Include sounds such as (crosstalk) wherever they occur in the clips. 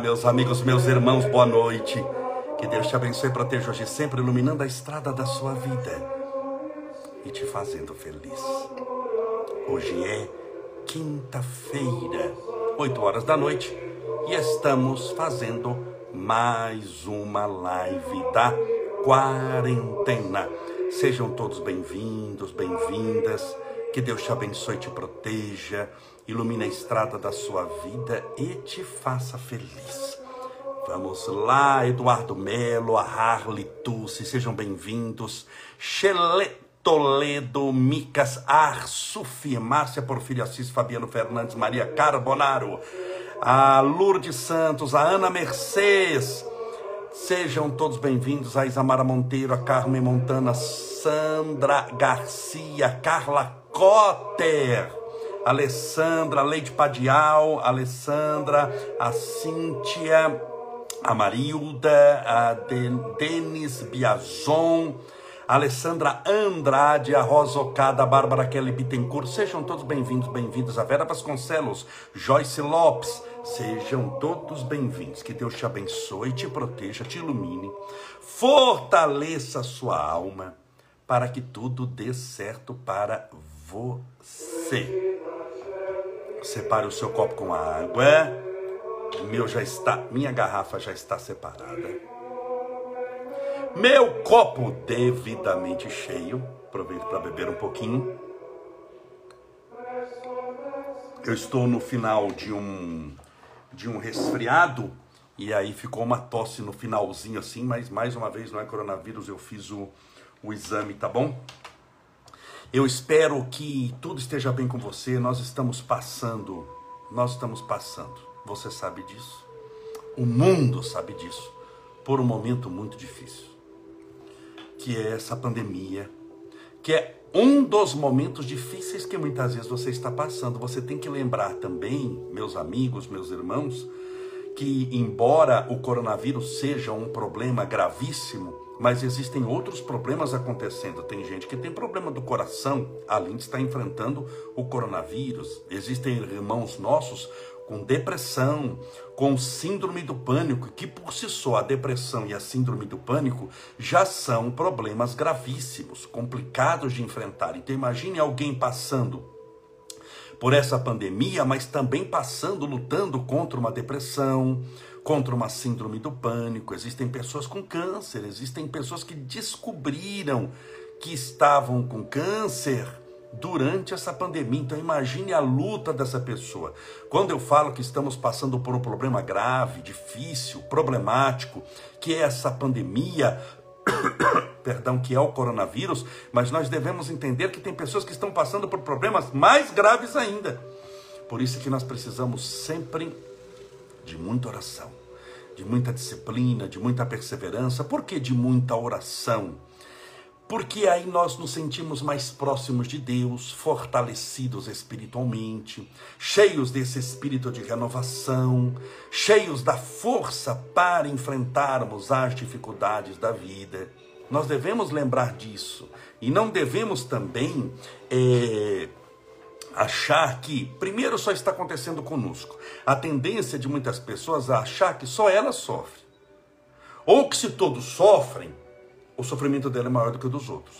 Meus amigos, meus irmãos, boa noite. Que Deus te abençoe e proteja hoje sempre, iluminando a estrada da sua vida e te fazendo feliz. Hoje é quinta-feira, 8 horas da noite, e estamos fazendo mais uma live da quarentena. Sejam todos bem-vindos, bem-vindas. Que Deus te abençoe te proteja ilumine a estrada da sua vida e te faça feliz. Vamos lá, Eduardo Melo, a Harley Tussi, sejam bem-vindos. Chele Toledo, Micas Arsufi, Márcia Porfírio Assis, Fabiano Fernandes, Maria Carbonaro, a Lourdes Santos, a Ana Mercedes. Sejam todos bem-vindos, a Isamara Monteiro, a Carmen Montana, Sandra Garcia, Carla Cotter. Alessandra, Leite Padial, Alessandra, a Cíntia, a Marilda, a Denis Biazon, Alessandra Andrade, a Rosa Ocada, a Bárbara Kelly Bittencourt, sejam todos bem-vindos, bem-vindos, a Vera Vasconcelos, Joyce Lopes, sejam todos bem-vindos, que Deus te abençoe, te proteja, te ilumine, fortaleça a sua alma, para que tudo dê certo para você. Separe o seu copo com água. Meu já está, minha garrafa já está separada. Meu copo devidamente cheio. Aproveito para beber um pouquinho. Eu estou no final de um de um resfriado e aí ficou uma tosse no finalzinho assim, mas mais uma vez não é coronavírus, eu fiz o, o exame, tá bom? Eu espero que tudo esteja bem com você. Nós estamos passando, nós estamos passando. Você sabe disso? O mundo sabe disso. Por um momento muito difícil, que é essa pandemia, que é um dos momentos difíceis que muitas vezes você está passando. Você tem que lembrar também, meus amigos, meus irmãos, que embora o coronavírus seja um problema gravíssimo, mas existem outros problemas acontecendo. Tem gente que tem problema do coração, além de estar enfrentando o coronavírus. Existem irmãos nossos com depressão, com síndrome do pânico, que por si só a depressão e a síndrome do pânico já são problemas gravíssimos, complicados de enfrentar. Então imagine alguém passando por essa pandemia, mas também passando, lutando contra uma depressão, contra uma síndrome do pânico. Existem pessoas com câncer, existem pessoas que descobriram que estavam com câncer durante essa pandemia. Então imagine a luta dessa pessoa. Quando eu falo que estamos passando por um problema grave, difícil, problemático, que é essa pandemia, (coughs) perdão, que é o coronavírus, mas nós devemos entender que tem pessoas que estão passando por problemas mais graves ainda. Por isso que nós precisamos sempre de muita oração, de muita disciplina, de muita perseverança. Por que de muita oração? Porque aí nós nos sentimos mais próximos de Deus, fortalecidos espiritualmente, cheios desse espírito de renovação, cheios da força para enfrentarmos as dificuldades da vida. Nós devemos lembrar disso e não devemos também é, achar que, primeiro, só está acontecendo conosco. A tendência de muitas pessoas é achar que só ela sofre. Ou que se todos sofrem, o sofrimento dela é maior do que o dos outros.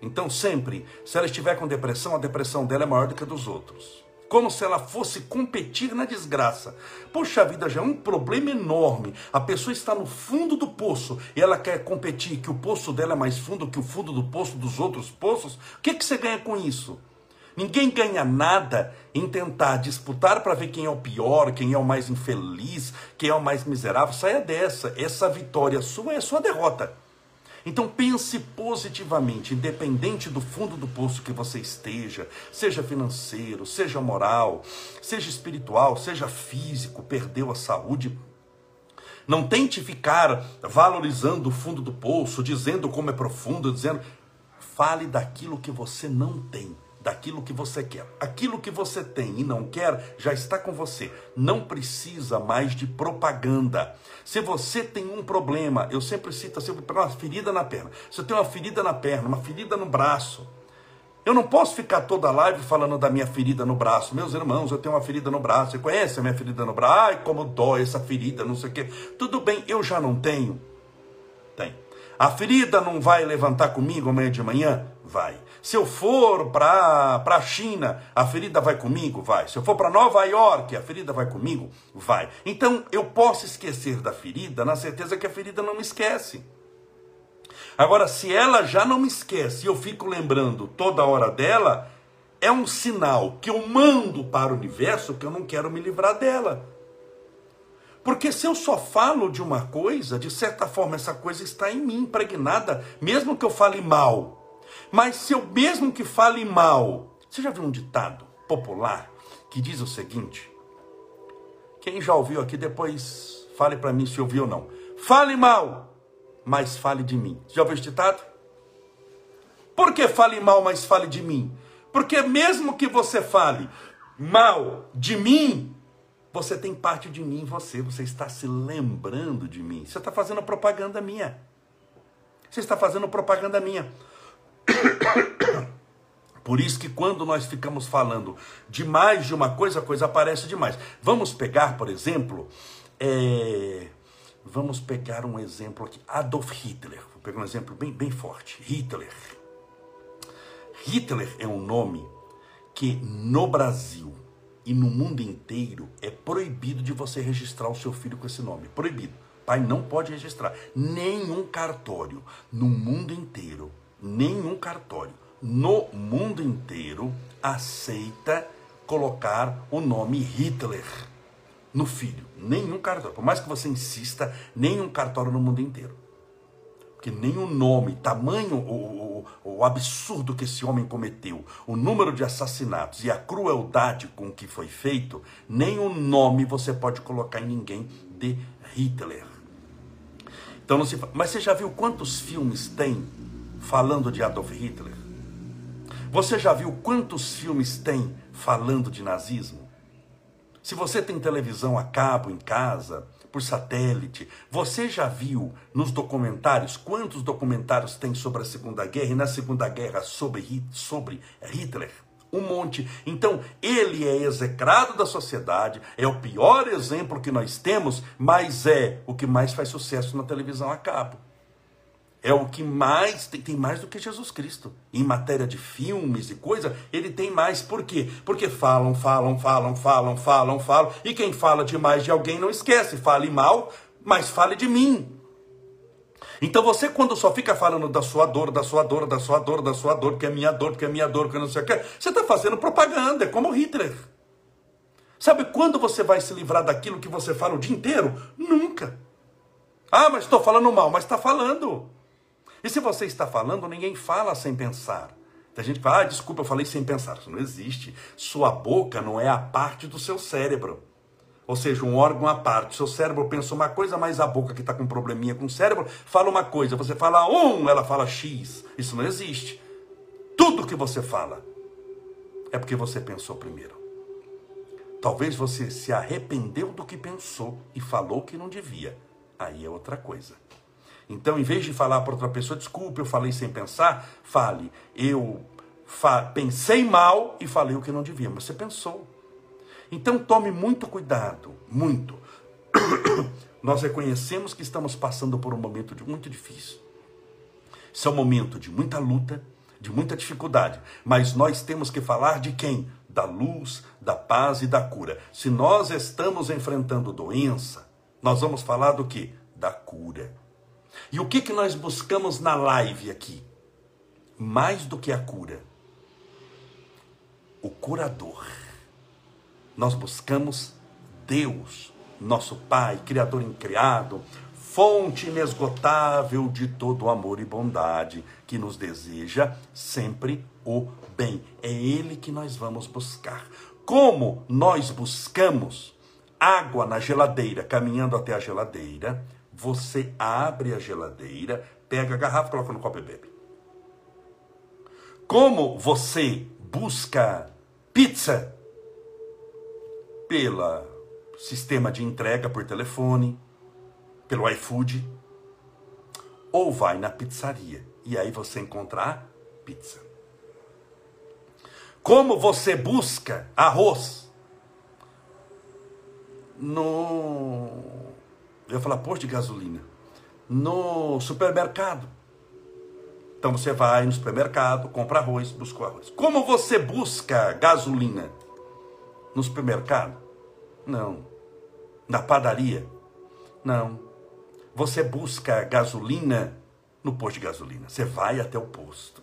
Então, sempre, se ela estiver com depressão, a depressão dela é maior do que a dos outros. Como se ela fosse competir na desgraça. Poxa vida, já é um problema enorme. A pessoa está no fundo do poço e ela quer competir que o poço dela é mais fundo que o fundo do poço dos outros poços. O que, que você ganha com isso? Ninguém ganha nada em tentar disputar para ver quem é o pior, quem é o mais infeliz, quem é o mais miserável. Saia dessa. Essa vitória sua é sua derrota. Então pense positivamente, independente do fundo do poço que você esteja, seja financeiro, seja moral, seja espiritual, seja físico, perdeu a saúde. Não tente ficar valorizando o fundo do poço, dizendo como é profundo, dizendo. Fale daquilo que você não tem daquilo que você quer. Aquilo que você tem e não quer já está com você. Não precisa mais de propaganda. Se você tem um problema, eu sempre cito assim, uma ferida na perna. Se eu tenho uma ferida na perna, uma ferida no braço, Eu não posso ficar toda live falando da minha ferida no braço. Meus irmãos, eu tenho uma ferida no braço. Você conhece a minha ferida no braço? Ai, como dói essa ferida, não sei o quê. Tudo bem, eu já não tenho. Tem. A ferida não vai levantar comigo amanhã de manhã? Vai. Se eu for para a China, a ferida vai comigo? Vai. Se eu for para Nova York, a ferida vai comigo? Vai. Então eu posso esquecer da ferida na certeza que a ferida não me esquece. Agora, se ela já não me esquece e eu fico lembrando toda hora dela, é um sinal que eu mando para o universo que eu não quero me livrar dela. Porque se eu só falo de uma coisa, de certa forma essa coisa está em mim, impregnada, mesmo que eu fale mal. Mas se eu mesmo que fale mal, você já viu um ditado popular que diz o seguinte? Quem já ouviu aqui depois fale para mim se ouviu ou não. Fale mal, mas fale de mim. Já ouviu esse ditado? Por que fale mal, mas fale de mim? Porque mesmo que você fale mal de mim, você tem parte de mim em você, você está se lembrando de mim. Você está fazendo propaganda minha. Você está fazendo propaganda minha. (coughs) Por isso que quando nós ficamos falando de mais de uma coisa, a coisa aparece demais. Vamos pegar, por exemplo, é... Vamos pegar um exemplo aqui. Adolf Hitler. Vou pegar um exemplo bem, bem forte. Hitler. Hitler é um nome que no Brasil e no mundo inteiro é proibido de você registrar o seu filho com esse nome. Proibido. Pai não pode registrar. Nenhum cartório no mundo inteiro, nenhum cartório no mundo inteiro aceita colocar o nome Hitler no filho. Nenhum cartório. Por mais que você insista, nenhum cartório no mundo inteiro. Porque o nome, tamanho, o, o, o, absurdo que esse homem cometeu, o número de assassinatos e a crueldade com que foi feito, o nome você pode colocar em ninguém de Hitler. Então não se Mas você já viu quantos filmes tem falando de Adolf Hitler? Você já viu quantos filmes tem falando de nazismo? Se você tem televisão a cabo em casa, por satélite, você já viu nos documentários quantos documentários tem sobre a Segunda Guerra e na Segunda Guerra sobre, Hitler? Um monte. Então, ele é execrado da sociedade, é o pior exemplo que nós temos, mas é o que mais faz sucesso na televisão a cabo é o que mais tem, tem, mais do que Jesus Cristo. Em matéria de filmes e coisa, ele tem mais. Por quê? Porque falam, falam, falam, falam, falam, falam. E quem fala demais de alguém não esquece. Fale mal, mas fale de mim. Então você, quando só fica falando da sua dor, da sua dor, da sua dor, da sua dor, porque é minha dor, porque é minha dor, porque não sei o que, você está fazendo propaganda, é como Hitler. Sabe quando você vai se livrar daquilo que você fala o dia inteiro? Nunca. Ah, mas estou falando mal, mas está falando. E se você está falando, ninguém fala sem pensar. Tem gente que fala, ah, desculpa, eu falei sem pensar. Isso não existe. Sua boca não é a parte do seu cérebro. Ou seja, um órgão à parte. Seu cérebro pensa uma coisa, mas a boca que está com probleminha com o cérebro fala uma coisa. Você fala um, ela fala X. Isso não existe. Tudo que você fala é porque você pensou primeiro. Talvez você se arrependeu do que pensou e falou que não devia. Aí é outra coisa. Então, em vez de falar para outra pessoa, desculpe, eu falei sem pensar, fale, eu fa pensei mal e falei o que não devia, mas você pensou. Então, tome muito cuidado, muito. (coughs) Nós reconhecemos que estamos passando por um momento muito difícil. Isso é um momento de muita luta, de muita dificuldade, mas nós temos que falar de quem? Da luz, da paz e da cura. Se nós estamos enfrentando doença, nós vamos falar do que? Da cura. E o que, que nós buscamos na live aqui? Mais do que a cura, o curador. Nós buscamos Deus, nosso Pai, Criador incriado, fonte inesgotável de todo amor e bondade, que nos deseja sempre o bem. É Ele que nós vamos buscar. Como nós buscamos água na geladeira, caminhando até a geladeira, você abre a geladeira, pega a garrafa, coloca no copo e bebe. Como você busca pizza pelo sistema de entrega por telefone, pelo iFood, ou vai na pizzaria e aí você encontrar pizza. Como você busca arroz no. Eu ia falar posto de gasolina. No supermercado. Então você vai no supermercado, compra arroz, busca o arroz. Como você busca gasolina? No supermercado? Não. Na padaria? Não. Você busca gasolina no posto de gasolina. Você vai até o posto.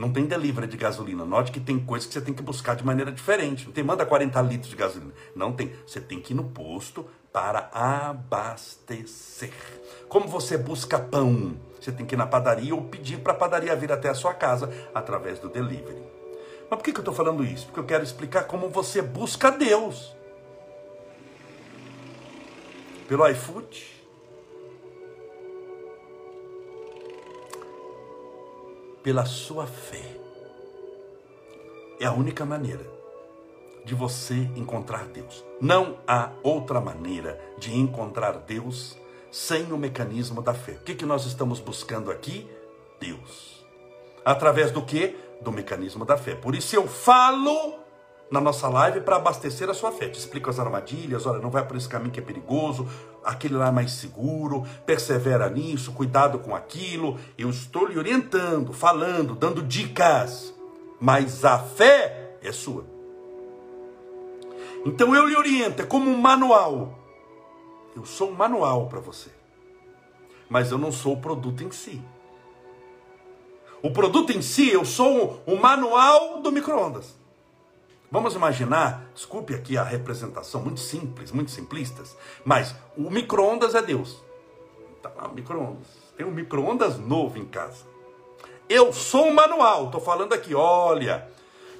Não tem delivery de gasolina. Note que tem coisas que você tem que buscar de maneira diferente. Não tem manda 40 litros de gasolina. Não tem. Você tem que ir no posto para abastecer. Como você busca pão? Você tem que ir na padaria ou pedir para a padaria vir até a sua casa através do delivery. Mas por que, que eu estou falando isso? Porque eu quero explicar como você busca Deus. Pelo iFood, pela sua fé. É a única maneira de você encontrar Deus. Não há outra maneira de encontrar Deus sem o mecanismo da fé. O que, que nós estamos buscando aqui? Deus. Através do que? Do mecanismo da fé. Por isso eu falo na nossa live para abastecer a sua fé. Te explico as armadilhas, olha, não vai por esse caminho que é perigoso, aquele lá é mais seguro, persevera nisso, cuidado com aquilo. Eu estou lhe orientando, falando, dando dicas, mas a fé é sua. Então eu lhe oriento, é como um manual. Eu sou um manual para você, mas eu não sou o produto em si. O produto em si, eu sou o manual do micro-ondas. Vamos imaginar, desculpe aqui a representação muito simples, muito simplistas, mas o micro-ondas é Deus. Tá lá, micro-ondas. Tem um micro-ondas novo em casa. Eu sou um manual, estou falando aqui, olha,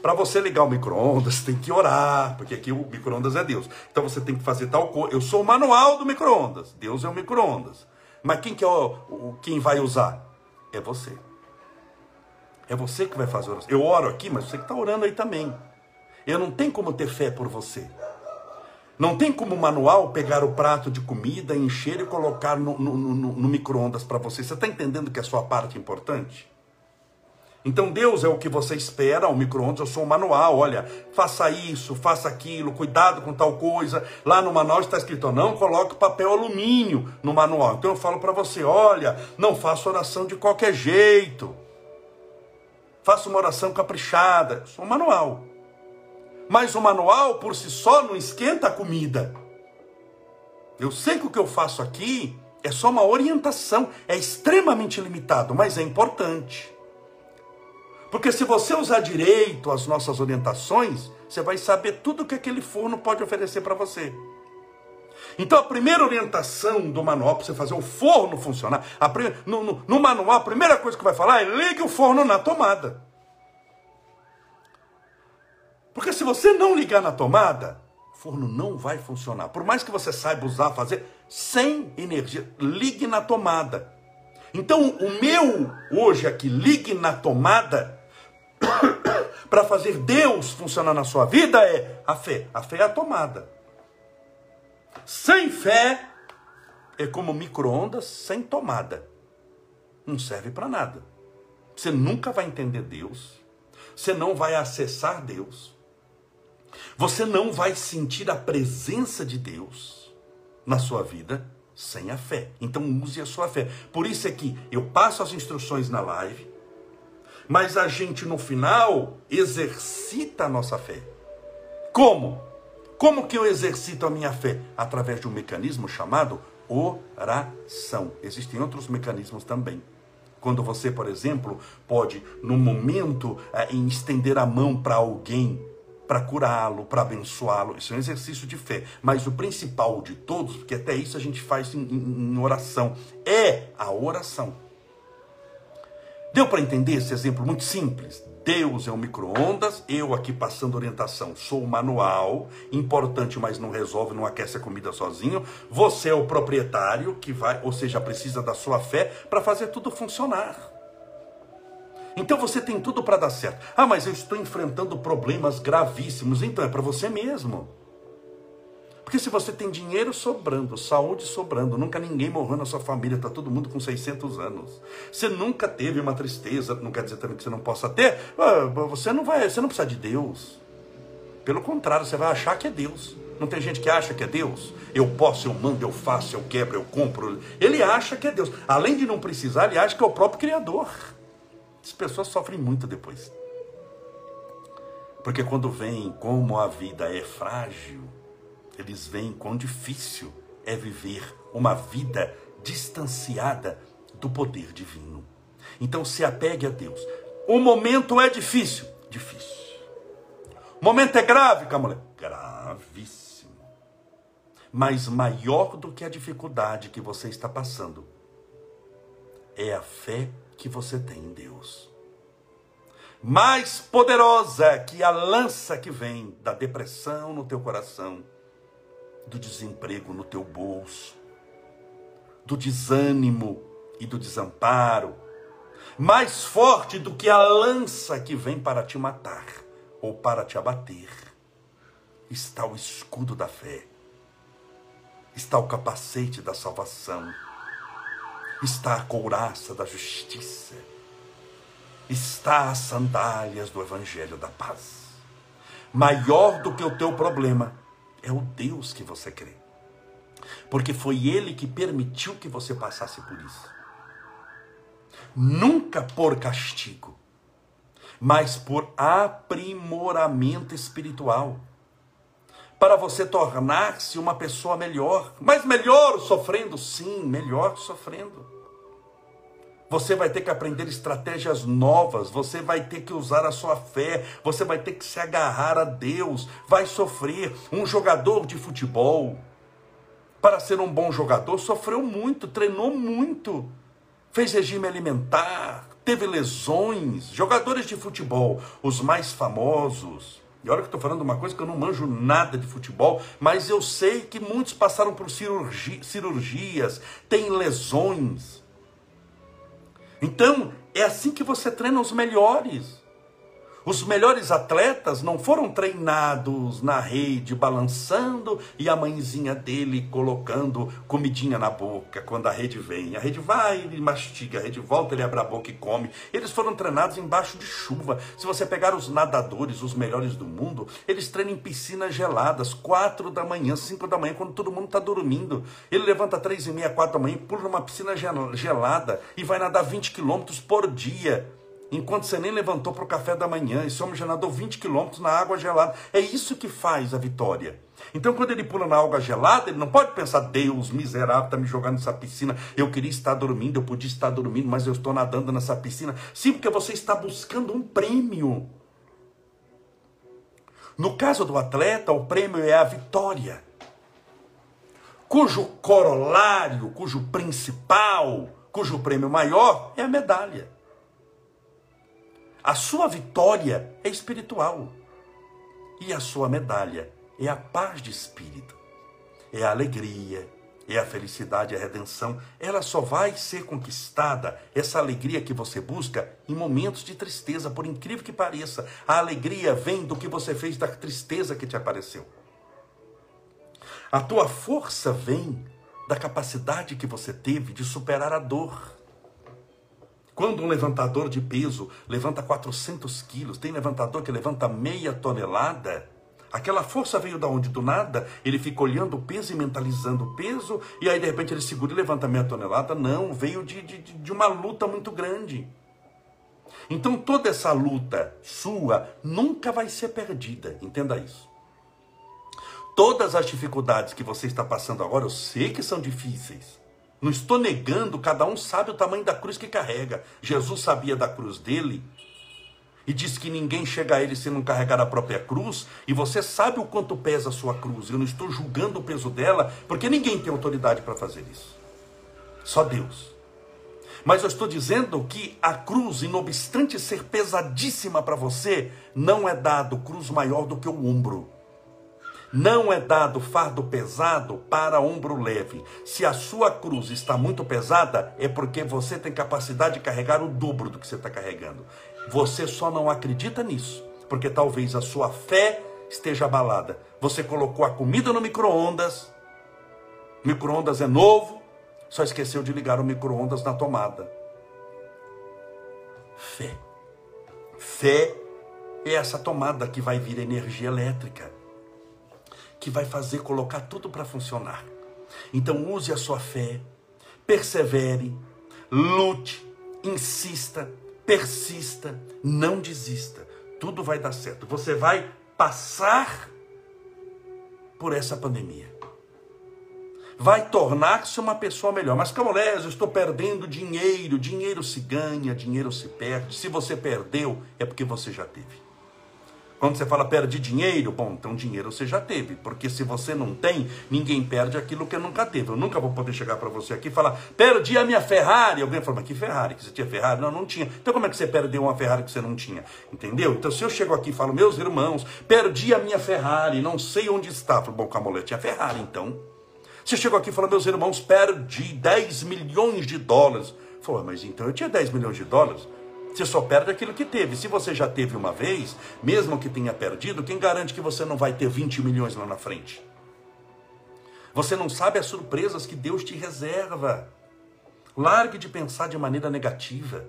para você ligar o micro-ondas, (laughs) tem que orar, porque aqui o micro-ondas é Deus. Então você tem que fazer tal coisa. Eu sou o manual do micro-ondas. Deus é o micro-ondas. Mas quem que é o, o, quem vai usar? É você. É você que vai fazer oração. Eu oro aqui, mas você que está orando aí também. Eu não tenho como ter fé por você. Não tem como manual pegar o prato de comida, encher e colocar no, no, no, no micro-ondas para você. Você está entendendo que é a sua parte importante? Então Deus é o que você espera, o micro-ondas, eu sou um manual, olha, faça isso, faça aquilo, cuidado com tal coisa. Lá no manual está escrito, não coloque papel alumínio no manual. Então eu falo para você, olha, não faça oração de qualquer jeito. Faça uma oração caprichada. Eu sou um manual. Mas o manual por si só não esquenta a comida. Eu sei que o que eu faço aqui é só uma orientação, é extremamente limitado, mas é importante. Porque se você usar direito as nossas orientações, você vai saber tudo que aquele forno pode oferecer para você. Então a primeira orientação do manual para você fazer o forno funcionar, primeira, no, no, no manual a primeira coisa que vai falar é ligue o forno na tomada. Porque se você não ligar na tomada, o forno não vai funcionar. Por mais que você saiba usar, fazer, sem energia, ligue na tomada. Então, o meu hoje aqui, ligue na tomada, (coughs) para fazer Deus funcionar na sua vida é a fé. A fé é a tomada. Sem fé é como micro-ondas sem tomada. Não serve para nada. Você nunca vai entender Deus. Você não vai acessar Deus. Você não vai sentir a presença de Deus na sua vida sem a fé. Então use a sua fé. Por isso é que eu passo as instruções na live, mas a gente no final exercita a nossa fé. Como? Como que eu exercito a minha fé? Através de um mecanismo chamado oração. Existem outros mecanismos também. Quando você, por exemplo, pode, no momento, é, estender a mão para alguém para curá-lo, para abençoá-lo. Isso é um exercício de fé. Mas o principal de todos, porque até isso a gente faz em, em, em oração, é a oração. Deu para entender esse exemplo muito simples? Deus é um micro-ondas, eu aqui passando orientação, sou o manual, importante, mas não resolve, não aquece a comida sozinho. Você é o proprietário que vai, ou seja, precisa da sua fé para fazer tudo funcionar. Então você tem tudo para dar certo. Ah, mas eu estou enfrentando problemas gravíssimos. Então é para você mesmo. Porque se você tem dinheiro sobrando, saúde sobrando, nunca ninguém morreu na sua família, está todo mundo com 600 anos. Você nunca teve uma tristeza, não quer dizer também que você não possa ter, ah, você não vai, você não precisa de Deus. Pelo contrário, você vai achar que é Deus. Não tem gente que acha que é Deus? Eu posso, eu mando, eu faço, eu quebro, eu compro. Ele acha que é Deus. Além de não precisar, ele acha que é o próprio Criador. As pessoas sofrem muito depois. Porque quando vem como a vida é frágil, eles veem quão difícil é viver uma vida distanciada do poder divino. Então se apegue a Deus. O momento é difícil, difícil. O momento é grave, Camulé, gravíssimo. Mas maior do que a dificuldade que você está passando é a fé que você tem em Deus. Mais poderosa que a lança que vem da depressão no teu coração do desemprego no teu bolso, do desânimo e do desamparo, mais forte do que a lança que vem para te matar ou para te abater, está o escudo da fé, está o capacete da salvação, está a couraça da justiça, está as sandálias do evangelho da paz. Maior do que o teu problema é o Deus que você crê. Porque foi Ele que permitiu que você passasse por isso. Nunca por castigo, mas por aprimoramento espiritual. Para você tornar-se uma pessoa melhor. Mas melhor sofrendo? Sim, melhor sofrendo. Você vai ter que aprender estratégias novas, você vai ter que usar a sua fé, você vai ter que se agarrar a Deus, vai sofrer. Um jogador de futebol, para ser um bom jogador, sofreu muito, treinou muito, fez regime alimentar, teve lesões. Jogadores de futebol, os mais famosos, e olha que eu estou falando uma coisa que eu não manjo nada de futebol, mas eu sei que muitos passaram por cirurgi cirurgias, têm lesões. Então, é assim que você treina os melhores. Os melhores atletas não foram treinados na rede, balançando e a mãezinha dele colocando comidinha na boca quando a rede vem. A rede vai, ele mastiga, a rede volta, ele abre a boca e come. Eles foram treinados embaixo de chuva. Se você pegar os nadadores, os melhores do mundo, eles treinam em piscinas geladas, quatro da manhã, cinco da manhã, quando todo mundo está dormindo. Ele levanta três e meia, quatro da manhã, pula numa piscina gelada e vai nadar 20 quilômetros por dia enquanto você nem levantou para o café da manhã. Esse homem já nadou 20 quilômetros na água gelada. É isso que faz a vitória. Então, quando ele pula na água gelada, ele não pode pensar, Deus miserável está me jogando nessa piscina. Eu queria estar dormindo, eu podia estar dormindo, mas eu estou nadando nessa piscina. Sim, porque você está buscando um prêmio. No caso do atleta, o prêmio é a vitória, cujo corolário, cujo principal, cujo prêmio maior é a medalha. A sua vitória é espiritual. E a sua medalha é a paz de espírito, é a alegria, é a felicidade, a redenção. Ela só vai ser conquistada, essa alegria que você busca, em momentos de tristeza, por incrível que pareça. A alegria vem do que você fez da tristeza que te apareceu. A tua força vem da capacidade que você teve de superar a dor. Quando um levantador de peso levanta 400 quilos, tem levantador que levanta meia tonelada, aquela força veio da onde? Do nada? Ele fica olhando o peso e mentalizando o peso, e aí de repente ele segura e levanta meia tonelada? Não, veio de, de, de uma luta muito grande. Então toda essa luta sua nunca vai ser perdida, entenda isso. Todas as dificuldades que você está passando agora, eu sei que são difíceis. Não estou negando, cada um sabe o tamanho da cruz que carrega. Jesus sabia da cruz dele e disse que ninguém chega a ele se não carregar a própria cruz, e você sabe o quanto pesa a sua cruz. Eu não estou julgando o peso dela, porque ninguém tem autoridade para fazer isso. Só Deus. Mas eu estou dizendo que a cruz, não obstante ser pesadíssima para você, não é dado cruz maior do que o ombro. Não é dado fardo pesado para ombro leve. Se a sua cruz está muito pesada, é porque você tem capacidade de carregar o dobro do que você está carregando. Você só não acredita nisso, porque talvez a sua fé esteja abalada. Você colocou a comida no micro-ondas, micro-ondas é novo, só esqueceu de ligar o micro-ondas na tomada. Fé. Fé é essa tomada que vai vir energia elétrica, que vai fazer colocar tudo para funcionar. Então use a sua fé, persevere, lute, insista, persista, não desista. Tudo vai dar certo. Você vai passar por essa pandemia. Vai tornar-se uma pessoa melhor. Mas Camolés, eu estou perdendo dinheiro. Dinheiro se ganha, dinheiro se perde. Se você perdeu, é porque você já teve. Quando você fala perde dinheiro, bom, então dinheiro você já teve, porque se você não tem, ninguém perde aquilo que nunca teve. Eu nunca vou poder chegar para você aqui e falar, perdi a minha Ferrari. Alguém fala, mas que Ferrari? Que você tinha Ferrari? Não, não tinha. Então como é que você perdeu uma Ferrari que você não tinha? Entendeu? Então se eu chego aqui e falo, meus irmãos, perdi a minha Ferrari, não sei onde está. Eu falo, bom, Camolete, tinha Ferrari então. Você chegou aqui e falou, meus irmãos, perdi 10 milhões de dólares. Falou, mas então eu tinha 10 milhões de dólares. Você só perde aquilo que teve. Se você já teve uma vez, mesmo que tenha perdido, quem garante que você não vai ter 20 milhões lá na frente? Você não sabe as surpresas que Deus te reserva. Largue de pensar de maneira negativa.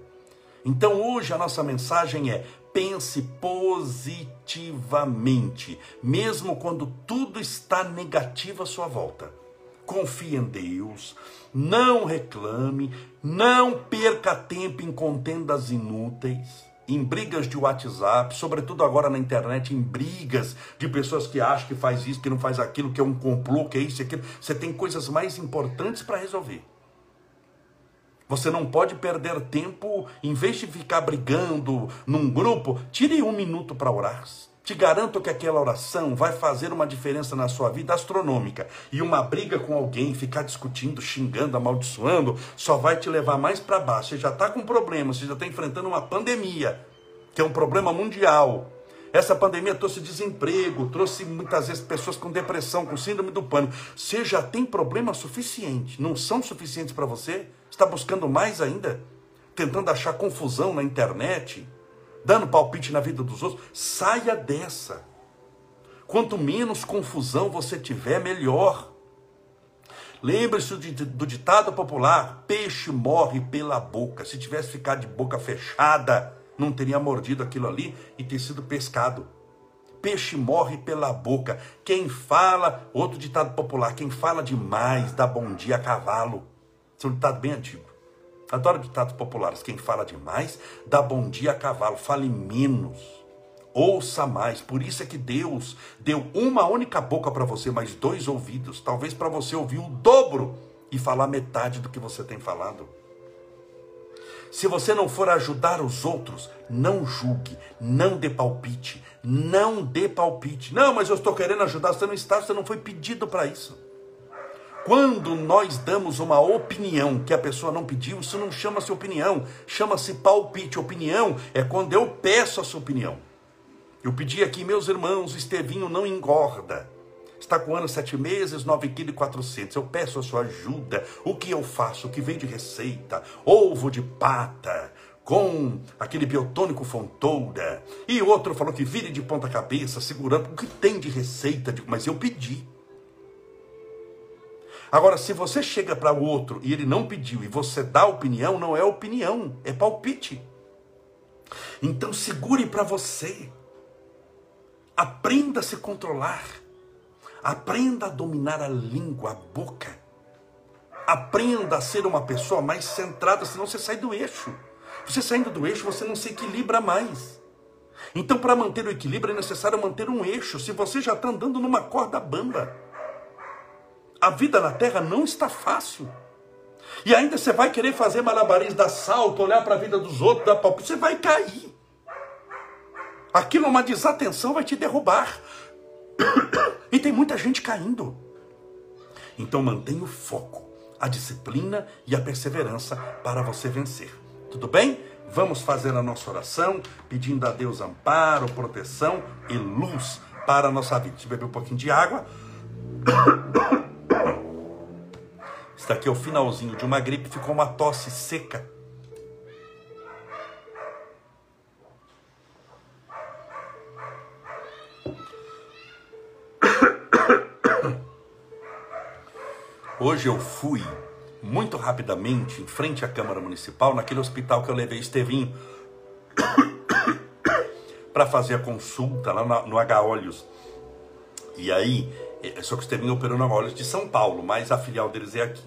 Então hoje a nossa mensagem é: pense positivamente, mesmo quando tudo está negativo à sua volta confie em Deus, não reclame, não perca tempo em contendas inúteis, em brigas de WhatsApp, sobretudo agora na internet, em brigas de pessoas que acham que faz isso, que não faz aquilo, que é um complô, que é isso e aquilo. Você tem coisas mais importantes para resolver. Você não pode perder tempo, em vez de ficar brigando num grupo, tire um minuto para orar. Te garanto que aquela oração vai fazer uma diferença na sua vida astronômica. E uma briga com alguém, ficar discutindo, xingando, amaldiçoando, só vai te levar mais para baixo. Você já está com problema, você já está enfrentando uma pandemia, que é um problema mundial. Essa pandemia trouxe desemprego, trouxe muitas vezes pessoas com depressão, com síndrome do pânico. Você já tem problema suficiente, não são suficientes para você? Está buscando mais ainda? Tentando achar confusão na internet? Dando palpite na vida dos outros. Saia dessa. Quanto menos confusão você tiver, melhor. Lembre-se do ditado popular: peixe morre pela boca. Se tivesse ficado de boca fechada, não teria mordido aquilo ali e ter sido pescado. Peixe morre pela boca. Quem fala, outro ditado popular: quem fala demais dá bom dia a cavalo. Esse é um ditado bem antigo. Adoro ditados populares. Quem fala demais, dá bom dia a cavalo. Fale menos. Ouça mais. Por isso é que Deus deu uma única boca para você, mas dois ouvidos. Talvez para você ouvir o dobro e falar metade do que você tem falado. Se você não for ajudar os outros, não julgue, não dê palpite, não dê palpite. Não, mas eu estou querendo ajudar, você não está, você não foi pedido para isso. Quando nós damos uma opinião que a pessoa não pediu, isso não chama-se opinião, chama-se palpite. Opinião é quando eu peço a sua opinião. Eu pedi aqui, meus irmãos, Estevinho não engorda. Está com anos sete meses, nove quilos e quatrocentos. Eu peço a sua ajuda. O que eu faço? O que vem de receita? Ovo de pata, com aquele biotônico fontoura. E outro falou que vire de ponta cabeça, segurando. O que tem de receita? Mas eu pedi. Agora, se você chega para o outro e ele não pediu e você dá opinião, não é opinião, é palpite. Então segure para você. Aprenda a se controlar. Aprenda a dominar a língua, a boca. Aprenda a ser uma pessoa mais centrada, senão você sai do eixo. Você saindo do eixo, você não se equilibra mais. Então, para manter o equilíbrio, é necessário manter um eixo. Se você já está andando numa corda bamba, a vida na terra não está fácil. E ainda você vai querer fazer malabarismo, dar salto, olhar para a vida dos outros, dar palpite, você vai cair. Aquilo, uma desatenção, vai te derrubar. (coughs) E tem muita gente caindo. Então mantenha o foco, a disciplina e a perseverança para você vencer. Tudo bem? Vamos fazer a nossa oração, pedindo a Deus amparo, proteção e luz para a nossa vida. Deixa eu beber um pouquinho de água. (coughs) Está aqui é o finalzinho de uma gripe, ficou uma tosse seca. Hoje eu fui muito rapidamente em frente à Câmara Municipal, naquele hospital que eu levei Estevinho (coughs) para fazer a consulta lá no H-Olhos. E aí só que o Estevinho operou no H Olhos de São Paulo, mas a filial deles é aqui.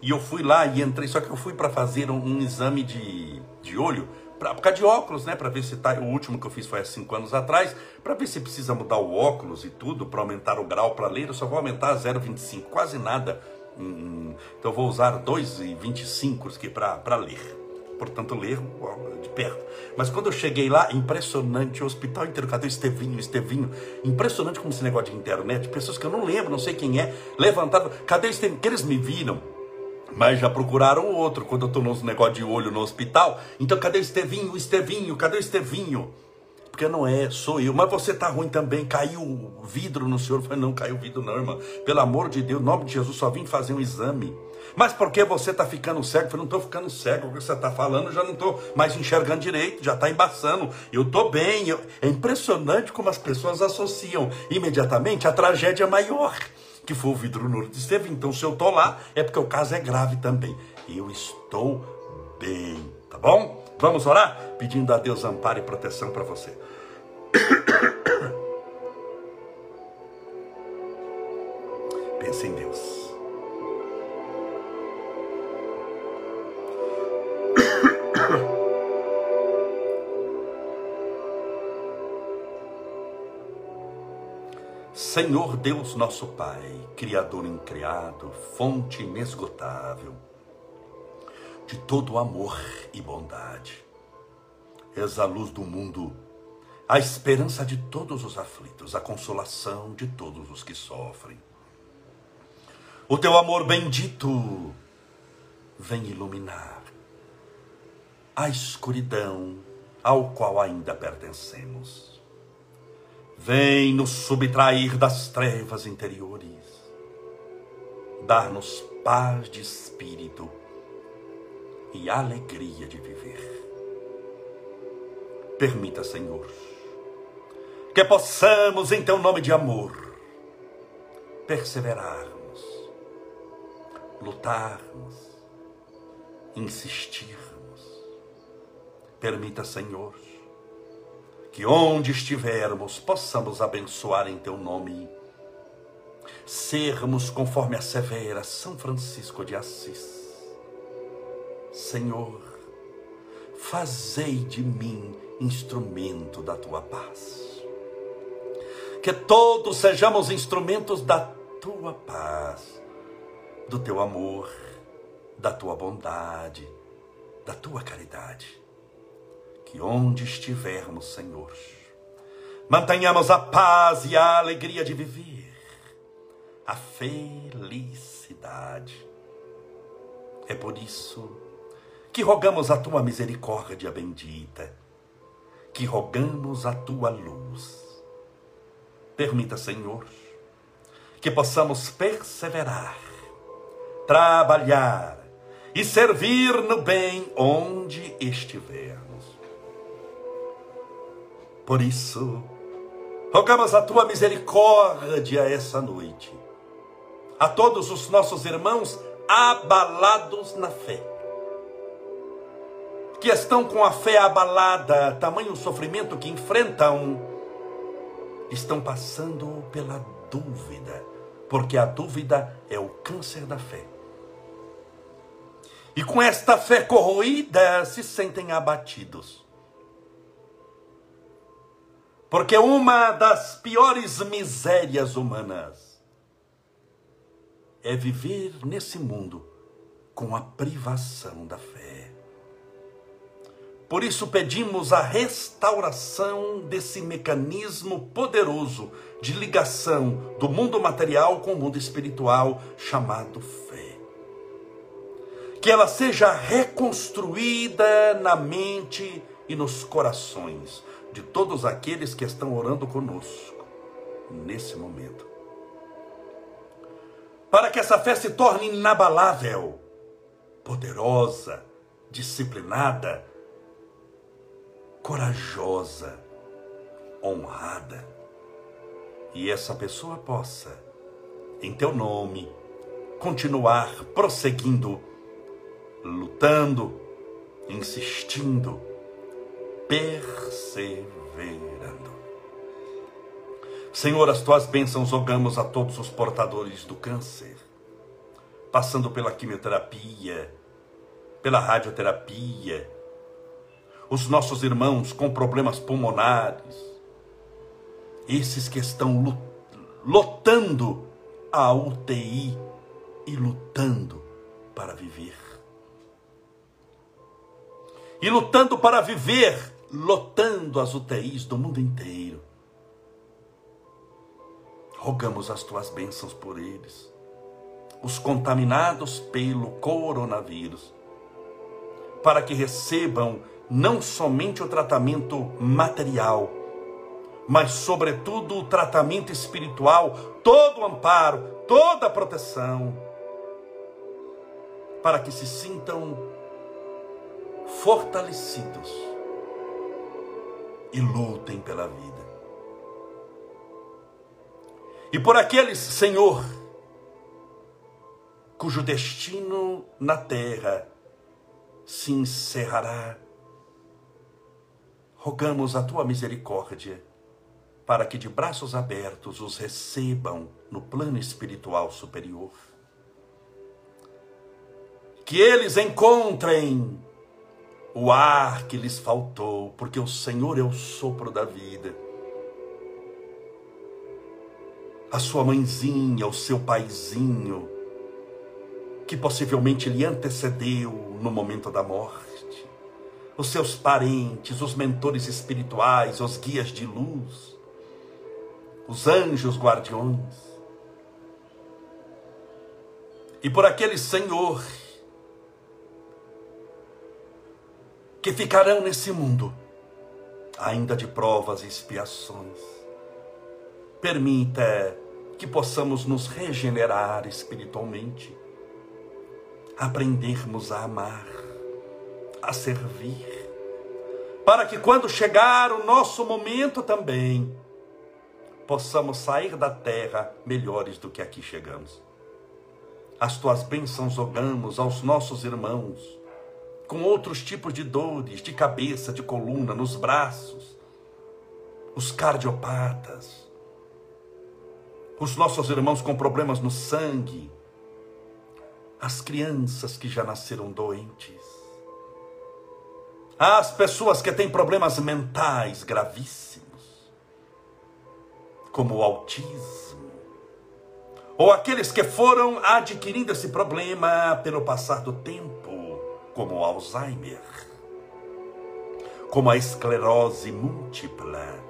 E eu fui lá e entrei, só que eu fui para fazer um, um, exame de, de olho, pra, por causa de óculos, né? Para ver se tá. O último que eu fiz foi há cinco anos atrás, para ver se precisa mudar o óculos e tudo, para aumentar o grau para ler. Eu só vou aumentar a 0,25, quase nada. Hum, então eu vou usar 2,25 para ler portanto ler de perto. Mas quando eu cheguei lá, impressionante, o hospital inteiro, cadê o Estevinho, Estevinho? Impressionante como esse negócio de internet, pessoas que eu não lembro, não sei quem é, levantaram, cadê o Estevinho? Que eles me viram, mas já procuraram outro quando eu estou nos negócio de olho no hospital. Então, cadê o Estevinho, o Estevinho, cadê o Estevinho? Porque não é, sou eu. Mas você tá ruim também. Caiu vidro no senhor. Falei, não caiu vidro, não, irmã. Pelo amor de Deus, em nome de Jesus, só vim fazer um exame. Mas por que você está ficando cego? Eu falei, não estou ficando cego, o que você está falando, eu já não estou mais enxergando direito, já está embaçando. Eu estou bem. Eu... É impressionante como as pessoas associam imediatamente a tragédia maior, que foi o vidro no esteve. Então, se eu estou lá, é porque o caso é grave também. Eu estou bem, tá bom? Vamos orar? Pedindo a Deus amparo e proteção para você. (coughs) Pense em Deus. Senhor Deus nosso Pai, Criador incriado, fonte inesgotável de todo amor e bondade, és a luz do mundo, a esperança de todos os aflitos, a consolação de todos os que sofrem. O teu amor bendito vem iluminar a escuridão ao qual ainda pertencemos vem nos subtrair das trevas interiores, dar-nos paz de espírito e alegria de viver. Permita, Senhor, que possamos, em teu nome de amor, perseverarmos, lutarmos, insistirmos. Permita, Senhor, que onde estivermos possamos abençoar em teu nome, sermos conforme a severa São Francisco de Assis. Senhor, fazei de mim instrumento da tua paz. Que todos sejamos instrumentos da tua paz, do teu amor, da tua bondade, da tua caridade que onde estivermos, Senhor, mantenhamos a paz e a alegria de viver, a felicidade. É por isso que rogamos a tua misericórdia bendita, que rogamos a tua luz. Permita, Senhor, que possamos perseverar, trabalhar e servir no bem onde estiver por isso, rogamos a tua misericórdia essa noite, a todos os nossos irmãos abalados na fé, que estão com a fé abalada, tamanho sofrimento que enfrentam, estão passando pela dúvida, porque a dúvida é o câncer da fé. E com esta fé corroída se sentem abatidos porque uma das piores misérias humanas é viver nesse mundo com a privação da fé. Por isso pedimos a restauração desse mecanismo poderoso de ligação do mundo material com o mundo espiritual chamado fé. Que ela seja reconstruída na mente e nos corações de todos aqueles que estão orando conosco nesse momento. Para que essa fé se torne inabalável, poderosa, disciplinada, corajosa, honrada. E essa pessoa possa, em teu nome, continuar prosseguindo, lutando, insistindo, perseverando. Senhor, as tuas bênçãos rogamos a todos os portadores do câncer, passando pela quimioterapia, pela radioterapia, os nossos irmãos com problemas pulmonares, esses que estão lotando a UTI e lutando para viver. E lutando para viver, lotando as UTIs do mundo inteiro. Rogamos as tuas bênçãos por eles, os contaminados pelo coronavírus, para que recebam não somente o tratamento material, mas, sobretudo, o tratamento espiritual, todo o amparo, toda a proteção, para que se sintam fortalecidos e lutem pela vida. E por aqueles, Senhor, cujo destino na terra se encerrará, rogamos a tua misericórdia para que de braços abertos os recebam no plano espiritual superior. Que eles encontrem o ar que lhes faltou, porque o Senhor é o sopro da vida. A sua mãezinha, o seu paizinho, que possivelmente lhe antecedeu no momento da morte, os seus parentes, os mentores espirituais, os guias de luz, os anjos guardiões, e por aquele Senhor que ficarão nesse mundo, ainda de provas e expiações Permita que possamos nos regenerar espiritualmente, aprendermos a amar, a servir, para que quando chegar o nosso momento também, possamos sair da terra melhores do que aqui chegamos. As tuas bênçãos rogamos aos nossos irmãos, com outros tipos de dores, de cabeça, de coluna, nos braços, os cardiopatas, os nossos irmãos com problemas no sangue, as crianças que já nasceram doentes, as pessoas que têm problemas mentais gravíssimos, como o autismo, ou aqueles que foram adquirindo esse problema pelo passar do tempo, como o Alzheimer, como a esclerose múltipla,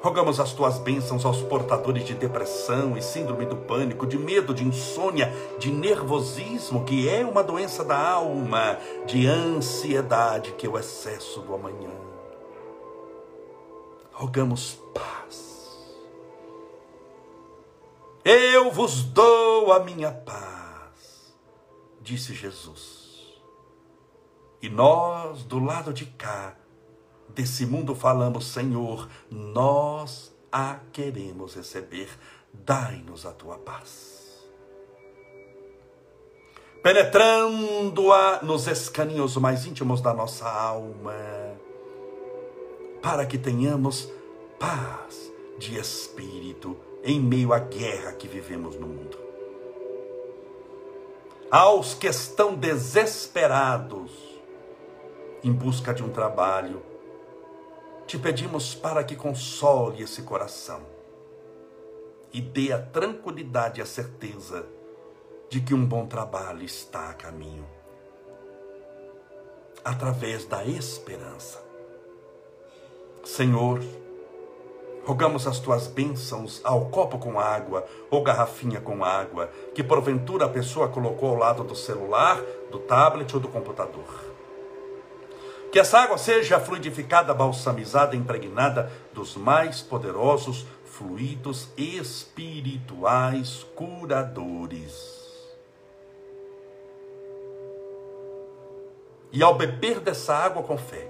Rogamos as tuas bênçãos aos portadores de depressão e síndrome do pânico, de medo, de insônia, de nervosismo, que é uma doença da alma, de ansiedade, que é o excesso do amanhã. Rogamos paz. Eu vos dou a minha paz, disse Jesus. E nós, do lado de cá, desse mundo falamos, Senhor, nós a queremos receber, dai-nos a tua paz. Penetrando-a nos escaninhos mais íntimos da nossa alma, para que tenhamos paz de espírito em meio à guerra que vivemos no mundo. Aos que estão desesperados em busca de um trabalho, te pedimos para que console esse coração e dê a tranquilidade e a certeza de que um bom trabalho está a caminho. Através da esperança. Senhor, rogamos as tuas bênçãos ao copo com água ou garrafinha com água que porventura a pessoa colocou ao lado do celular, do tablet ou do computador. Que essa água seja fluidificada, balsamizada, impregnada dos mais poderosos fluidos espirituais curadores. E ao beber dessa água com fé,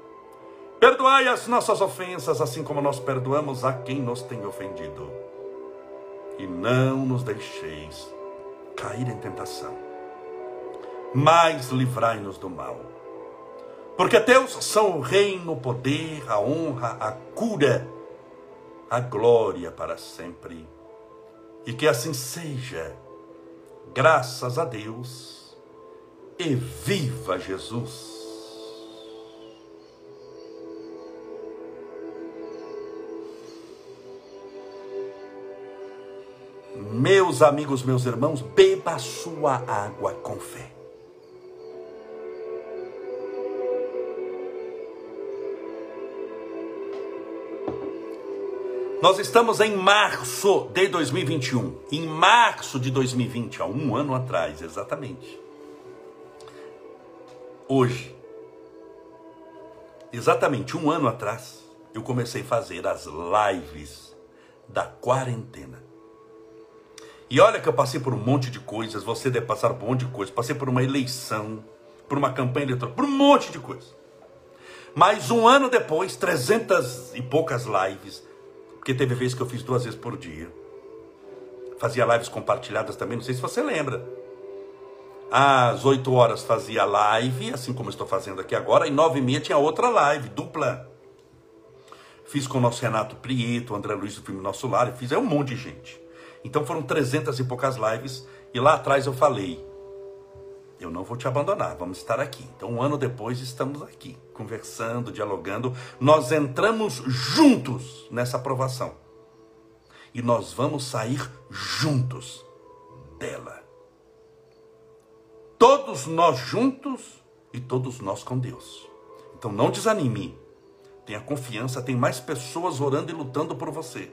Perdoai as nossas ofensas, assim como nós perdoamos a quem nos tem ofendido. E não nos deixeis cair em tentação, mas livrai-nos do mal. Porque teus são o reino, o poder, a honra, a cura, a glória para sempre. E que assim seja, graças a Deus, e viva Jesus! Meus amigos, meus irmãos, beba a sua água com fé. Nós estamos em março de 2021. Em março de 2020, há um ano atrás, exatamente. Hoje, exatamente um ano atrás, eu comecei a fazer as lives da quarentena. E olha que eu passei por um monte de coisas, você deve passar por um monte de coisas. Passei por uma eleição, por uma campanha eleitoral, por um monte de coisas. Mas um ano depois, trezentas e poucas lives, porque teve vezes que eu fiz duas vezes por dia. Fazia lives compartilhadas também, não sei se você lembra. Às 8 horas fazia live, assim como estou fazendo aqui agora, e nove e meia tinha outra live, dupla. Fiz com o nosso Renato Prieto, André Luiz do filme Nosso Lar, fiz é um monte de gente. Então foram trezentas e poucas lives e lá atrás eu falei: eu não vou te abandonar, vamos estar aqui. Então, um ano depois, estamos aqui, conversando, dialogando. Nós entramos juntos nessa aprovação. E nós vamos sair juntos dela. Todos nós juntos e todos nós com Deus. Então, não desanime. Tenha confiança, tem mais pessoas orando e lutando por você,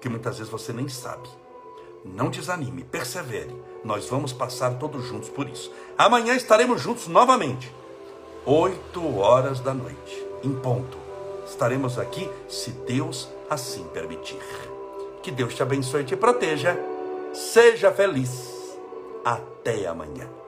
que muitas vezes você nem sabe. Não desanime, persevere. Nós vamos passar todos juntos por isso. Amanhã estaremos juntos novamente. Oito horas da noite, em ponto. Estaremos aqui se Deus assim permitir. Que Deus te abençoe e te proteja. Seja feliz. Até amanhã.